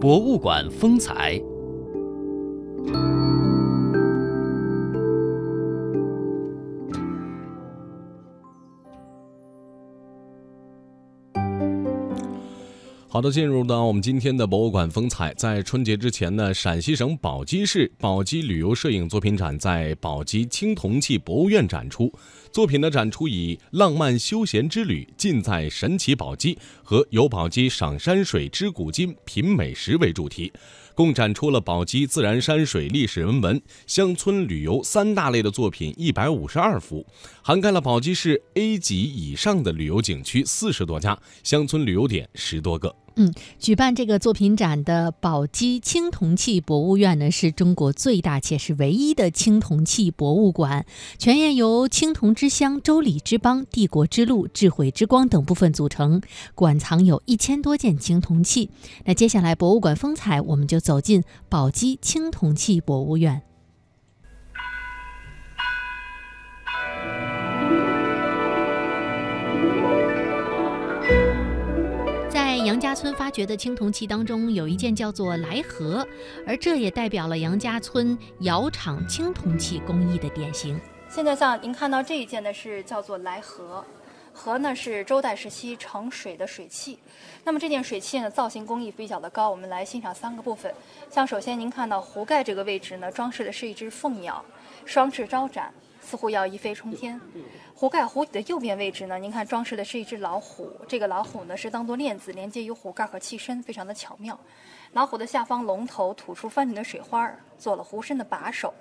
博物馆风采。好的，进入到我们今天的博物馆风采。在春节之前呢，陕西省宝鸡市宝鸡旅游摄影作品展在宝鸡青铜器博物院展出。作品的展出以“浪漫休闲之旅，尽在神奇宝鸡”和“游宝鸡赏山水，知古今，品美食”为主题。共展出了宝鸡自然山水、历史人文、乡村旅游三大类的作品一百五十二幅，涵盖了宝鸡市 A 级以上的旅游景区四十多家，乡村旅游点十多个。嗯，举办这个作品展的宝鸡青铜器博物院呢，是中国最大且是唯一的青铜器博物馆，全院由青铜之乡、周礼之邦、帝国之路、智慧之光等部分组成，馆藏有一千多件青铜器。那接下来博物馆风采，我们就走进宝鸡青铜器博物院。杨家村发掘的青铜器当中，有一件叫做“来盒”，而这也代表了杨家村窑厂青铜器工艺的典型。现在像您看到这一件呢，是叫做“来盒”，盒呢是周代时期盛水的水器。那么这件水器呢，造型工艺比较的高。我们来欣赏三个部分。像首先您看到壶盖这个位置呢，装饰的是一只凤鸟，双翅招展。似乎要一飞冲天。壶盖壶底的右边位置呢，您看装饰的是一只老虎，这个老虎呢是当做链子连接于壶盖和器身，非常的巧妙。老虎的下方龙头吐出翻滚的水花，做了壶身的把手。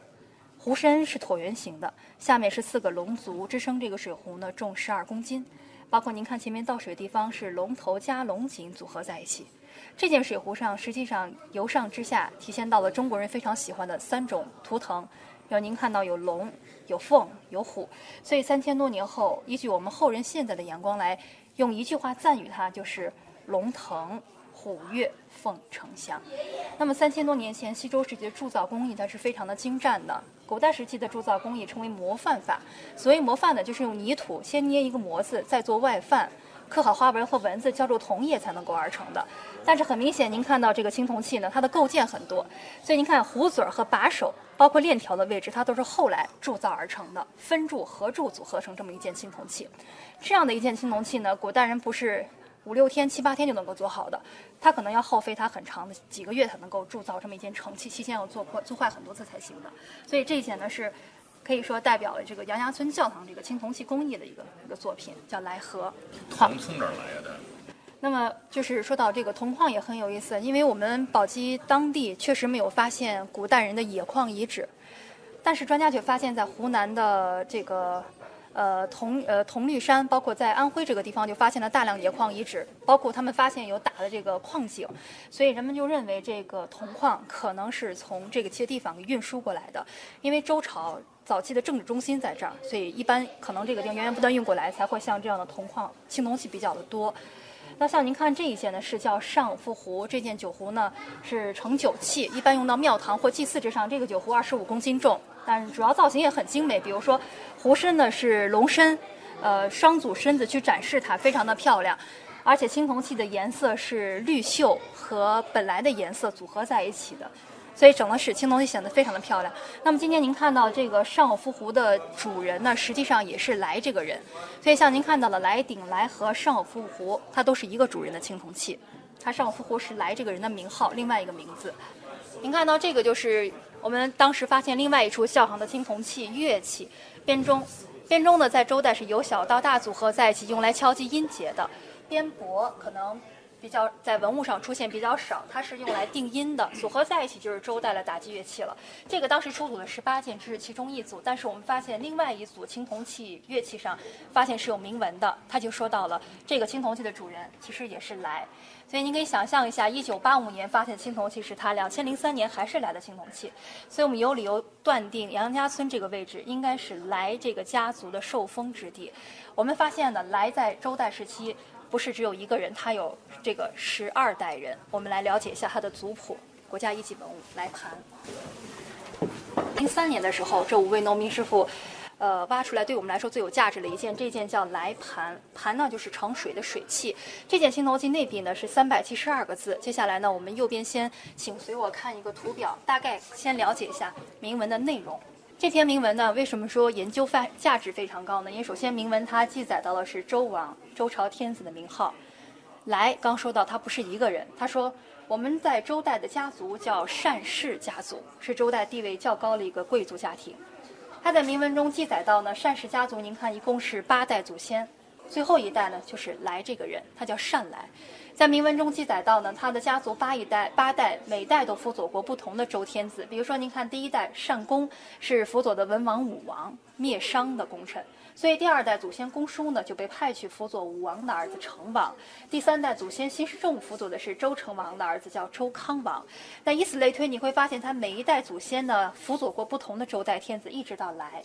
壶身是椭圆形的，下面是四个龙足支撑这个水壶呢，重十二公斤。包括您看前面倒水的地方是龙头加龙井组合在一起。这件水壶上实际上由上至下体现到了中国人非常喜欢的三种图腾。有您看到有龙、有凤、有虎，所以三千多年后，依据我们后人现在的眼光来，用一句话赞誉它，就是“龙腾虎跃，凤呈祥”。那么三千多年前，西周时期的铸造工艺它是非常的精湛的。古代时期的铸造工艺称为模范法，所谓模范呢，就是用泥土先捏一个模子，再做外范。刻好花纹和文字，浇筑铜液才能够而成的。但是很明显，您看到这个青铜器呢，它的构件很多，所以您看壶嘴儿和把手，包括链条的位置，它都是后来铸造而成的，分铸合铸组合成这么一件青铜器。这样的一件青铜器呢，古代人不是五六天、七八天就能够做好的，它可能要耗费它很长的几个月才能够铸造这么一件成器，期间要做破、做坏很多次才行的。所以这一件呢是。可以说代表了这个杨家村教堂这个青铜器工艺的一个一个作品，叫来和。铜从哪儿来的？那么就是说到这个铜矿也很有意思，因为我们宝鸡当地确实没有发现古代人的冶矿遗址，但是专家却发现，在湖南的这个。呃，铜呃铜绿山，包括在安徽这个地方就发现了大量冶矿遗址，包括他们发现有打的这个矿井，所以人们就认为这个铜矿可能是从这个些地方运输过来的。因为周朝早期的政治中心在这儿，所以一般可能这个地方源源不断运过来，才会像这样的铜矿青铜器比较的多。那像您看这一件呢，是叫上福壶，这件酒壶呢是盛酒器，一般用到庙堂或祭祀之上。这个酒壶二十五公斤重。但主要造型也很精美，比如说壶身呢是龙身，呃双组身子去展示它，非常的漂亮。而且青铜器的颜色是绿锈和本来的颜色组合在一起的，所以整个使青铜器显得非常的漂亮。那么今天您看到这个上偶夫壶的主人呢，实际上也是来这个人，所以像您看到的来鼎、来和上偶夫壶，它都是一个主人的青铜器。它上偶夫壶是来这个人的名号，另外一个名字。您看到这个就是。我们当时发现另外一处校行的青铜器乐器编钟，编钟呢在周代是由小到大组合在一起用来敲击音节的，编钹可能比较在文物上出现比较少，它是用来定音的，组合在一起就是周代的打击乐器了。这个当时出土的十八件只是其中一组，但是我们发现另外一组青铜器乐器上发现是有铭文的，他就说到了这个青铜器的主人其实也是来。所以您可以想象一下，一九八五年发现青铜器是他，两千零三年还是来的青铜器，所以我们有理由断定杨家村这个位置应该是来这个家族的受封之地。我们发现呢，来在周代时期不是只有一个人，他有这个十二代人。我们来了解一下他的族谱，国家一级文物来盘。零三年的时候，这五位农民师傅。呃，挖出来对我们来说最有价值的一件，这件叫来盘，盘呢就是盛水的水器。这件青铜器内壁呢是三百七十二个字。接下来呢，我们右边先请随我看一个图表，大概先了解一下铭文的内容。这篇铭文呢，为什么说研究范价值非常高呢？因为首先铭文它记载到的是周王周朝天子的名号。来，刚说到他不是一个人，他说我们在周代的家族叫单氏家族，是周代地位较高的一个贵族家庭。他在铭文中记载到呢，单氏家族，您看一共是八代祖先，最后一代呢就是来这个人，他叫单来。在铭文中记载到呢，他的家族八一代八代，每代都辅佐过不同的周天子。比如说，您看第一代单公是辅佐的文王、武王，灭商的功臣。所以第二代祖先公叔呢，就被派去辅佐武王的儿子成王；第三代祖先辛世仲辅佐的是周成王的儿子，叫周康王。那以此类推，你会发现他每一代祖先呢，辅佐过不同的周代天子，一直到来。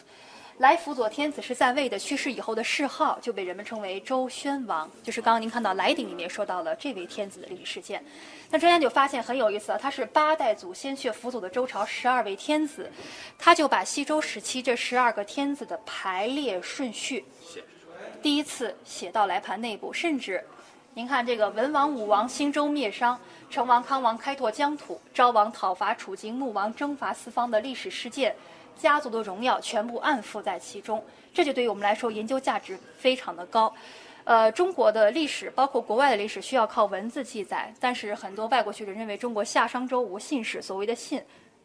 来辅佐天子是在位的，去世以后的谥号就被人们称为周宣王，就是刚刚您看到来鼎里面说到了这位天子的历史事件。那专家就发现很有意思啊，他是八代祖先却辅佐的周朝十二位天子，他就把西周时期这十二个天子的排列顺序第一次写到来盘内部，甚至您看这个文王、武王兴周灭商，成王、康王开拓疆土，昭王讨伐楚境，穆王征伐四方的历史事件。家族的荣耀全部暗附在其中，这就对于我们来说研究价值非常的高。呃，中国的历史包括国外的历史需要靠文字记载，但是很多外国学者认为中国夏商周无信史，所谓的信。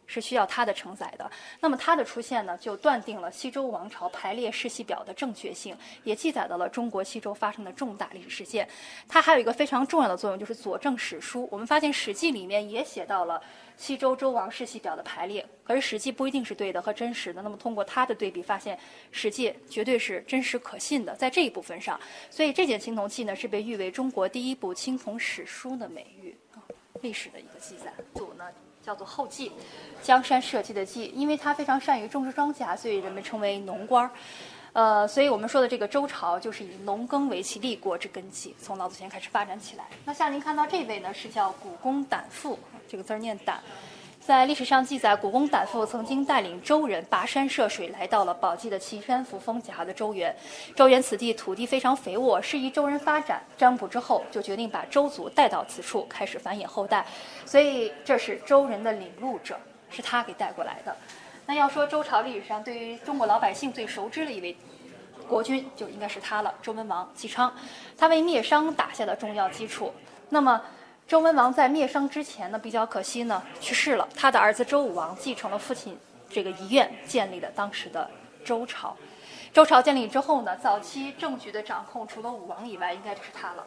是需要它的承载的。那么它的出现呢，就断定了西周王朝排列世系表的正确性，也记载到了中国西周发生的重大历史事件。它还有一个非常重要的作用，就是佐证史书。我们发现《史记》里面也写到了西周周王世系表的排列，可是《史记》不一定是对的和真实的。那么通过它的对比，发现《史记》绝对是真实可信的，在这一部分上。所以这件青铜器呢，是被誉为中国第一部青铜史书的美誉，历史的一个记载。组呢？叫做后稷，江山社稷的稷，因为他非常善于种植庄稼，所以人们称为农官儿。呃，所以我们说的这个周朝就是以农耕为其立国之根基，从老祖先开始发展起来。那像您看到这位呢，是叫古公胆父，这个字儿念胆。在历史上记载，古公胆父曾经带领周人跋山涉水，来到了宝鸡的岐山扶风夹的周原。周原此地土地非常肥沃，适宜周人发展。占卜之后，就决定把周族带到此处，开始繁衍后代。所以，这是周人的领路者，是他给带过来的。那要说周朝历史上对于中国老百姓最熟知的一位国君，就应该是他了——周文王姬昌。他为灭商打下了重要基础。那么，周文王在灭商之前呢，比较可惜呢，去世了。他的儿子周武王继承了父亲这个遗愿，建立了当时的周朝。周朝建立之后呢，早期政局的掌控除了武王以外，应该就是他了。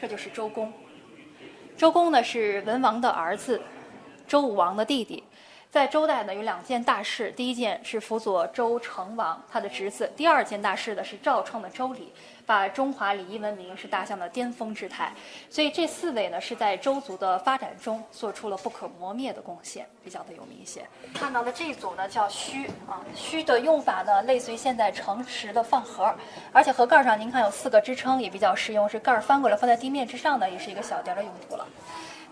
这就是周公。周公呢是文王的儿子，周武王的弟弟。在周代呢，有两件大事。第一件是辅佐周成王，他的侄子；第二件大事呢是赵创的周礼，把中华礼仪文明是大向的巅峰之态。所以这四位呢是在周族的发展中做出了不可磨灭的贡献，比较的有名一些。看到的这一组呢叫虚啊，虚的用法呢类似于现在盛食的饭盒，而且盒盖上您看有四个支撑，也比较实用，是盖翻过来放在地面之上呢，也是一个小碟的用途了。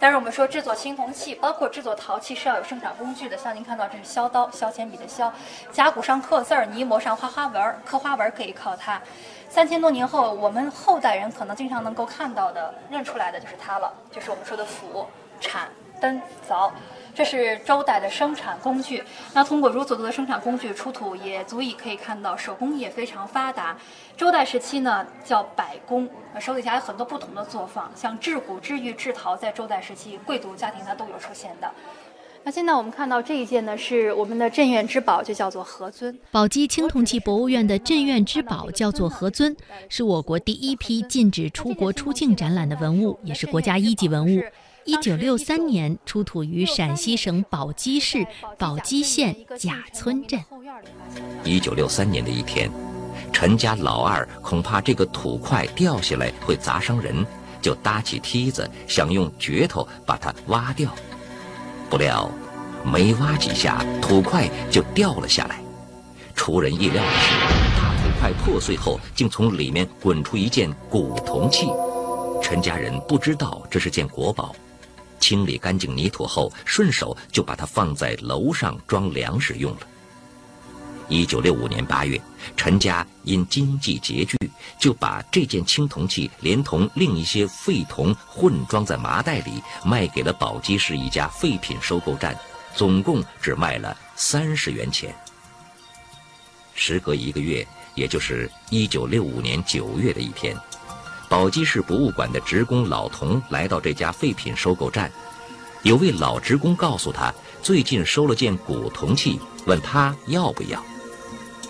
但是我们说制作青铜器，包括制作陶器是要有生产工具的。像您看到这是削刀，削铅笔的削，甲骨上刻字儿，泥模上画花纹儿，刻花纹儿可以靠它。三千多年后，我们后代人可能经常能够看到的、认出来的就是它了，就是我们说的斧、铲、灯、凿。这是周代的生产工具。那通过如此多的生产工具出土，也足以可以看到手工业非常发达。周代时期呢，叫百工，手底下有很多不同的作坊，像制骨、制玉、制陶，在周代时期贵族家庭它都有出现的。那现在我们看到这一件呢，是我们的镇院之宝，就叫做何尊。宝鸡青铜器博物院的镇院之宝叫做何尊，是我国第一批禁止出国出境展览的文物，也是国家一级文物。一九六三年出土于陕西省宝鸡市宝鸡县贾村镇。一九六三年的一天，陈家老二恐怕这个土块掉下来会砸伤人，就搭起梯子想用镢头把它挖掉，不料没挖几下，土块就掉了下来。出人意料的是，大土块破碎后，竟从里面滚出一件古铜器。陈家人不知道这是件国宝。清理干净泥土后，顺手就把它放在楼上装粮食用了。一九六五年八月，陈家因经济拮据，就把这件青铜器连同另一些废铜混装在麻袋里，卖给了宝鸡市一家废品收购站，总共只卖了三十元钱。时隔一个月，也就是一九六五年九月的一天，宝鸡市博物馆的职工老童来到这家废品收购站，有位老职工告诉他，最近收了件古铜器，问他要不要。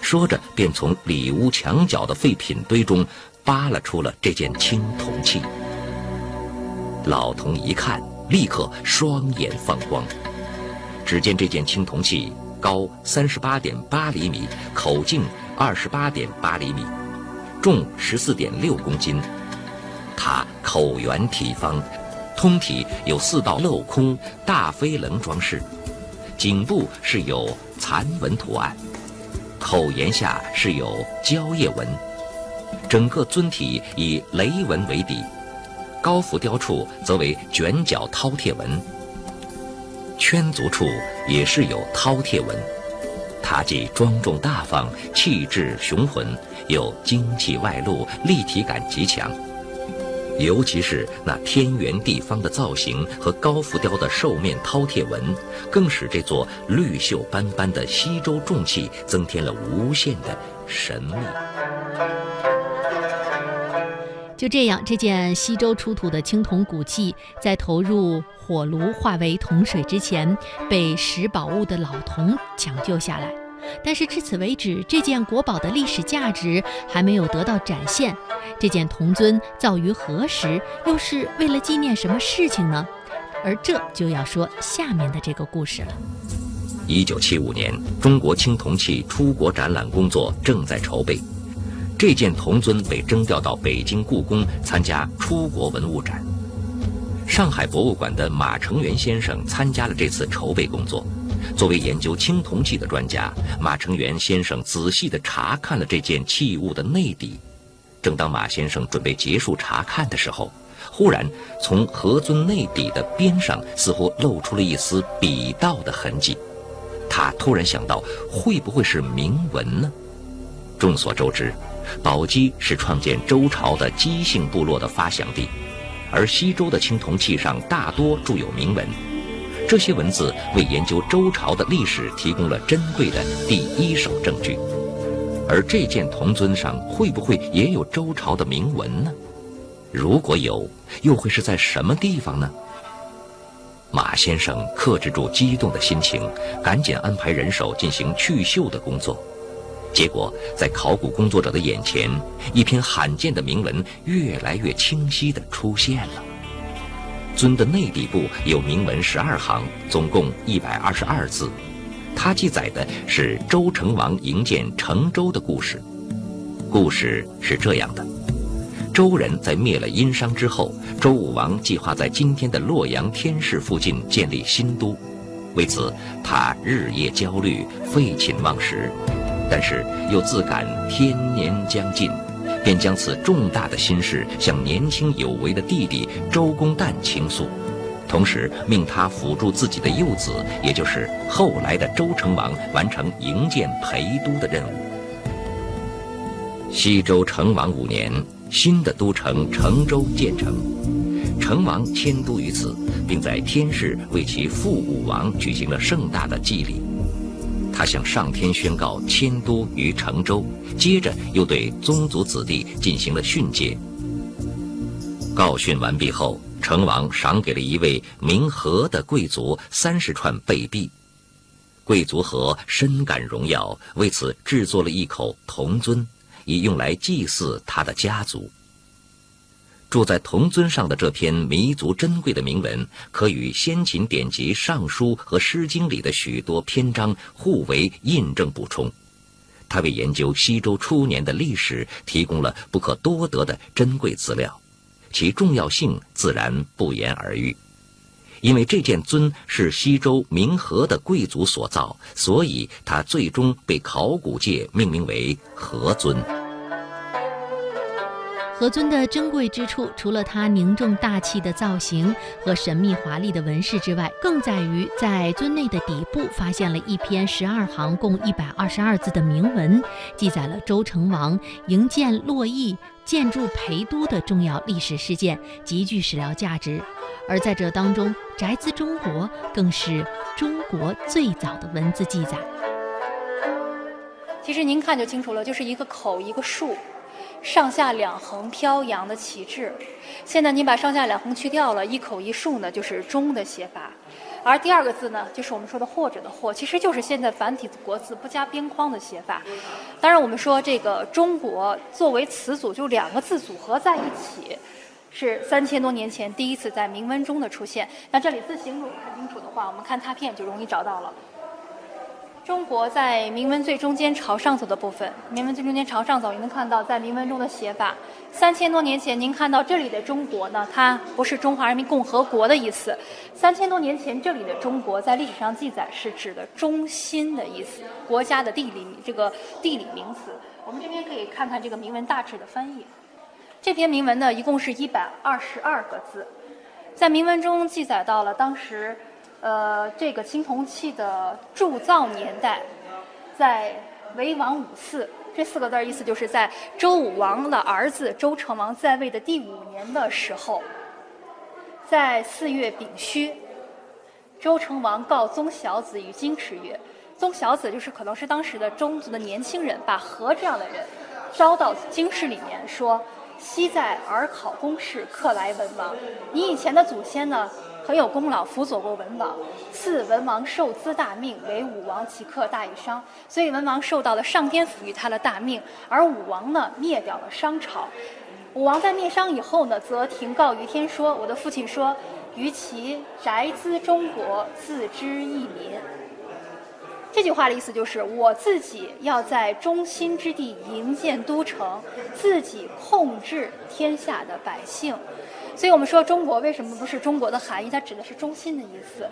说着，便从里屋墙角的废品堆中扒拉出了这件青铜器。老童一看，立刻双眼放光。只见这件青铜器高三十八点八厘米，口径二十八点八厘米，重十四点六公斤。它口圆体方，通体有四道镂空大飞棱装饰，颈部是有蚕纹图案。口沿下是有蕉叶纹，整个尊体以雷纹为底，高浮雕处则为卷角饕餮纹，圈足处也是有饕餮纹。它既庄重大方、气质雄浑，又精气外露、立体感极强。尤其是那天圆地方的造型和高浮雕的兽面饕餮纹，更使这座绿锈斑斑的西周重器增添了无限的神秘。就这样，这件西周出土的青铜古器，在投入火炉化为铜水之前，被拾宝物的老童抢救下来。但是至此为止，这件国宝的历史价值还没有得到展现。这件铜尊造于何时，又是为了纪念什么事情呢？而这就要说下面的这个故事了。一九七五年，中国青铜器出国展览工作正在筹备，这件铜尊被征调到北京故宫参加出国文物展。上海博物馆的马成元先生参加了这次筹备工作。作为研究青铜器的专家，马成元先生仔细地查看了这件器物的内底。正当马先生准备结束查看的时候，忽然从盒尊内底的边上似乎露出了一丝笔道的痕迹。他突然想到，会不会是铭文呢？众所周知，宝鸡是创建周朝的姬姓部落的发祥地，而西周的青铜器上大多铸有铭文。这些文字为研究周朝的历史提供了珍贵的第一手证据，而这件铜尊上会不会也有周朝的铭文呢？如果有，又会是在什么地方呢？马先生克制住激动的心情，赶紧安排人手进行去锈的工作。结果，在考古工作者的眼前，一篇罕见的铭文越来越清晰地出现了。尊的内底部有铭文十二行，总共一百二十二字。它记载的是周成王营建成周的故事。故事是这样的：周人在灭了殷商之后，周武王计划在今天的洛阳天市附近建立新都。为此，他日夜焦虑，废寝忘食，但是又自感天年将近。便将此重大的心事向年轻有为的弟弟周公旦倾诉，同时命他辅助自己的幼子，也就是后来的周成王完成营建陪都的任务。西周成王五年，新的都城成周建成，成王迁都于此，并在天市为其父武王举行了盛大的祭礼。他向上天宣告迁都于成州，接着又对宗族子弟进行了训诫。告训完毕后，成王赏给了一位名和的贵族三十串贝币。贵族和深感荣耀，为此制作了一口铜尊，以用来祭祀他的家族。住在铜尊上的这篇弥足珍贵的铭文，可与先秦典籍《尚书》和《诗经》里的许多篇章互为印证补充，它为研究西周初年的历史提供了不可多得的珍贵资料，其重要性自然不言而喻。因为这件尊是西周明和的贵族所造，所以它最终被考古界命名为和尊。何尊的珍贵之处，除了它凝重大气的造型和神秘华丽的纹饰之外，更在于在尊内的底部发现了一篇十二行、共一百二十二字的铭文，记载了周成王营建洛邑、建筑陪都的重要历史事件，极具史料价值。而在这当中，“宅兹中国”更是中国最早的文字记载。其实您看就清楚了，就是一个口一个竖。上下两横飘扬的旗帜，现在你把上下两横去掉了，一口一竖呢，就是“中”的写法。而第二个字呢，就是我们说的“或者”的“或”，其实就是现在繁体国字不加边框的写法。当然，我们说这个“中国”作为词组，就两个字组合在一起，是三千多年前第一次在铭文中的出现。那这里字形如果看清楚的话，我们看拓片就容易找到了。中国在铭文最中间朝上走的部分，铭文最中间朝上走，您能看到在铭文中的写法。三千多年前，您看到这里的“中国”呢，它不是中华人民共和国的意思。三千多年前，这里的“中国”在历史上记载是指的中心的意思，国家的地理这个地理名词。我们这边可以看看这个铭文大致的翻译。这篇铭文呢，一共是一百二十二个字，在铭文中记载到了当时。呃，这个青铜器的铸造年代，在为王五四这四个字意思就是在周武王的儿子周成王在位的第五年的时候，在四月丙戌，周成王告宗小子于京池曰：“宗小子就是可能是当时的中族的年轻人，把和这样的人招到京师里面，说：‘昔在尔考公室，克来文王。你以前的祖先呢？’”很有功劳，辅佐过文王，赐文王受资大命，为武王，其克大于商，所以文王受到了上天赋予他的大命，而武王呢灭掉了商朝。武王在灭商以后呢，则停告于天说：“我的父亲说，于其宅兹中国，自知一民。”这句话的意思就是，我自己要在中心之地营建都城，自己控制天下的百姓。所以我们说，中国为什么不是中国的含义？它指的是中心的意思。